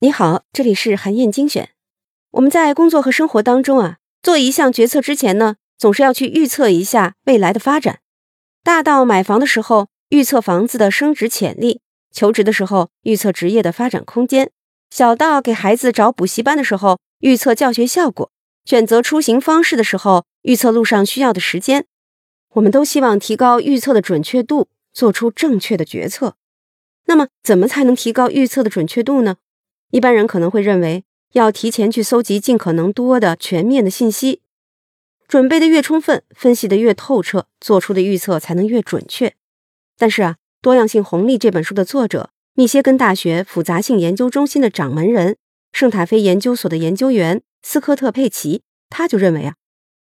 你好，这里是韩燕精选。我们在工作和生活当中啊，做一项决策之前呢，总是要去预测一下未来的发展。大到买房的时候，预测房子的升值潜力；求职的时候，预测职业的发展空间；小到给孩子找补习班的时候，预测教学效果；选择出行方式的时候，预测路上需要的时间。我们都希望提高预测的准确度，做出正确的决策。那么，怎么才能提高预测的准确度呢？一般人可能会认为，要提前去搜集尽可能多的全面的信息，准备的越充分，分析的越透彻，做出的预测才能越准确。但是啊，《多样性红利》这本书的作者，密歇根大学复杂性研究中心的掌门人，圣塔菲研究所的研究员斯科特·佩奇，他就认为啊，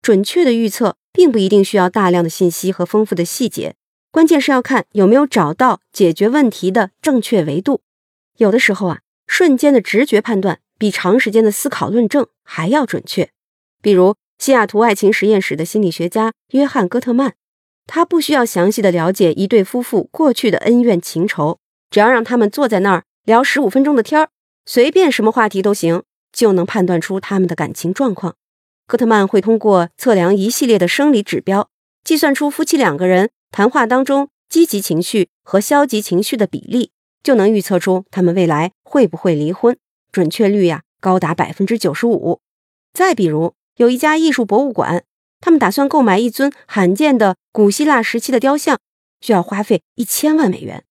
准确的预测并不一定需要大量的信息和丰富的细节，关键是要看有没有找到解决问题的正确维度。有的时候啊。瞬间的直觉判断比长时间的思考论证还要准确。比如西雅图爱情实验室的心理学家约翰·戈特曼，他不需要详细的了解一对夫妇过去的恩怨情仇，只要让他们坐在那儿聊十五分钟的天儿，随便什么话题都行，就能判断出他们的感情状况。戈特曼会通过测量一系列的生理指标，计算出夫妻两个人谈话当中积极情绪和消极情绪的比例。就能预测出他们未来会不会离婚，准确率呀高达百分之九十五。再比如，有一家艺术博物馆，他们打算购买一尊罕见的古希腊时期的雕像，需要花费一千万美元。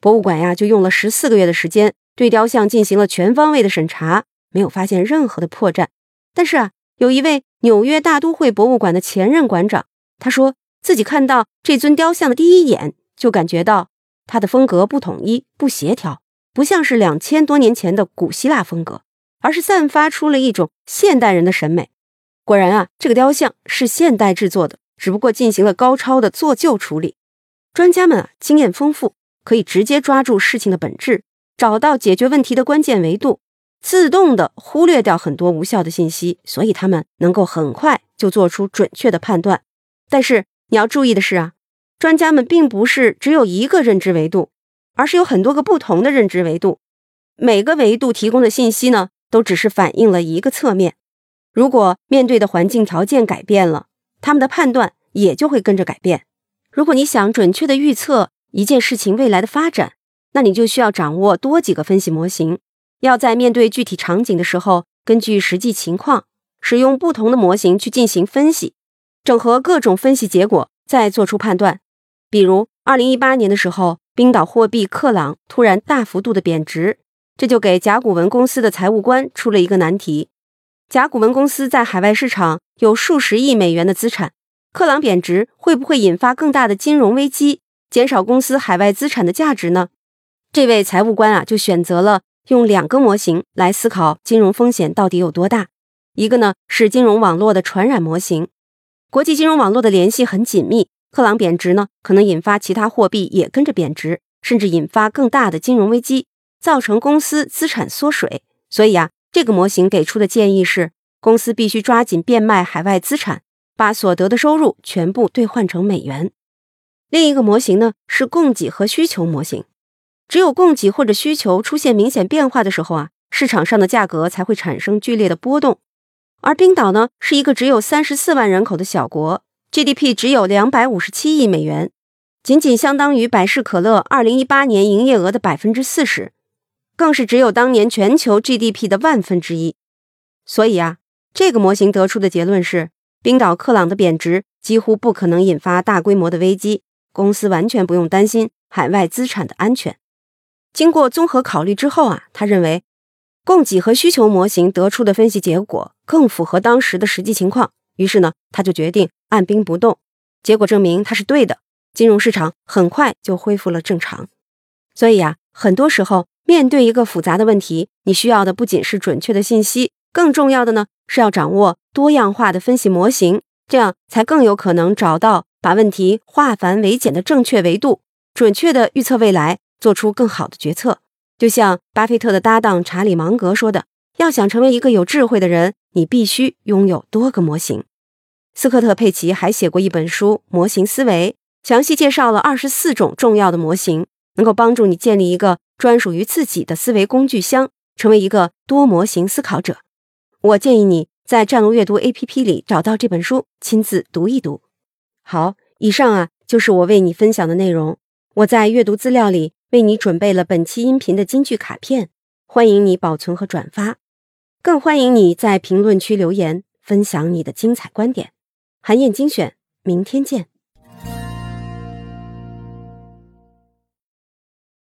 博物馆呀就用了十四个月的时间，对雕像进行了全方位的审查，没有发现任何的破绽。但是啊，有一位纽约大都会博物馆的前任馆长，他说自己看到这尊雕像的第一眼就感觉到。它的风格不统一、不协调，不像是两千多年前的古希腊风格，而是散发出了一种现代人的审美。果然啊，这个雕像是现代制作的，只不过进行了高超的做旧处理。专家们啊，经验丰富，可以直接抓住事情的本质，找到解决问题的关键维度，自动的忽略掉很多无效的信息，所以他们能够很快就做出准确的判断。但是你要注意的是啊。专家们并不是只有一个认知维度，而是有很多个不同的认知维度。每个维度提供的信息呢，都只是反映了一个侧面。如果面对的环境条件改变了，他们的判断也就会跟着改变。如果你想准确的预测一件事情未来的发展，那你就需要掌握多几个分析模型。要在面对具体场景的时候，根据实际情况，使用不同的模型去进行分析，整合各种分析结果，再做出判断。比如，二零一八年的时候，冰岛货币克朗突然大幅度的贬值，这就给甲骨文公司的财务官出了一个难题。甲骨文公司在海外市场有数十亿美元的资产，克朗贬值会不会引发更大的金融危机，减少公司海外资产的价值呢？这位财务官啊，就选择了用两个模型来思考金融风险到底有多大。一个呢是金融网络的传染模型，国际金融网络的联系很紧密。克朗贬值呢，可能引发其他货币也跟着贬值，甚至引发更大的金融危机，造成公司资产缩水。所以啊，这个模型给出的建议是，公司必须抓紧变卖海外资产，把所得的收入全部兑换成美元。另一个模型呢是供给和需求模型，只有供给或者需求出现明显变化的时候啊，市场上的价格才会产生剧烈的波动。而冰岛呢，是一个只有三十四万人口的小国。GDP 只有两百五十七亿美元，仅仅相当于百事可乐二零一八年营业额的百分之四十，更是只有当年全球 GDP 的万分之一。所以啊，这个模型得出的结论是，冰岛克朗的贬值几乎不可能引发大规模的危机，公司完全不用担心海外资产的安全。经过综合考虑之后啊，他认为供给和需求模型得出的分析结果更符合当时的实际情况。于是呢，他就决定按兵不动。结果证明他是对的，金融市场很快就恢复了正常。所以呀，很多时候面对一个复杂的问题，你需要的不仅是准确的信息，更重要的呢是要掌握多样化的分析模型，这样才更有可能找到把问题化繁为简的正确维度，准确的预测未来，做出更好的决策。就像巴菲特的搭档查理芒格说的：“要想成为一个有智慧的人，你必须拥有多个模型。”斯科特·佩奇还写过一本书《模型思维》，详细介绍了二十四种重要的模型，能够帮助你建立一个专属于自己的思维工具箱，成为一个多模型思考者。我建议你在战龙阅读 APP 里找到这本书，亲自读一读。好，以上啊就是我为你分享的内容。我在阅读资料里为你准备了本期音频的金句卡片，欢迎你保存和转发，更欢迎你在评论区留言分享你的精彩观点。韩燕精选，明天见。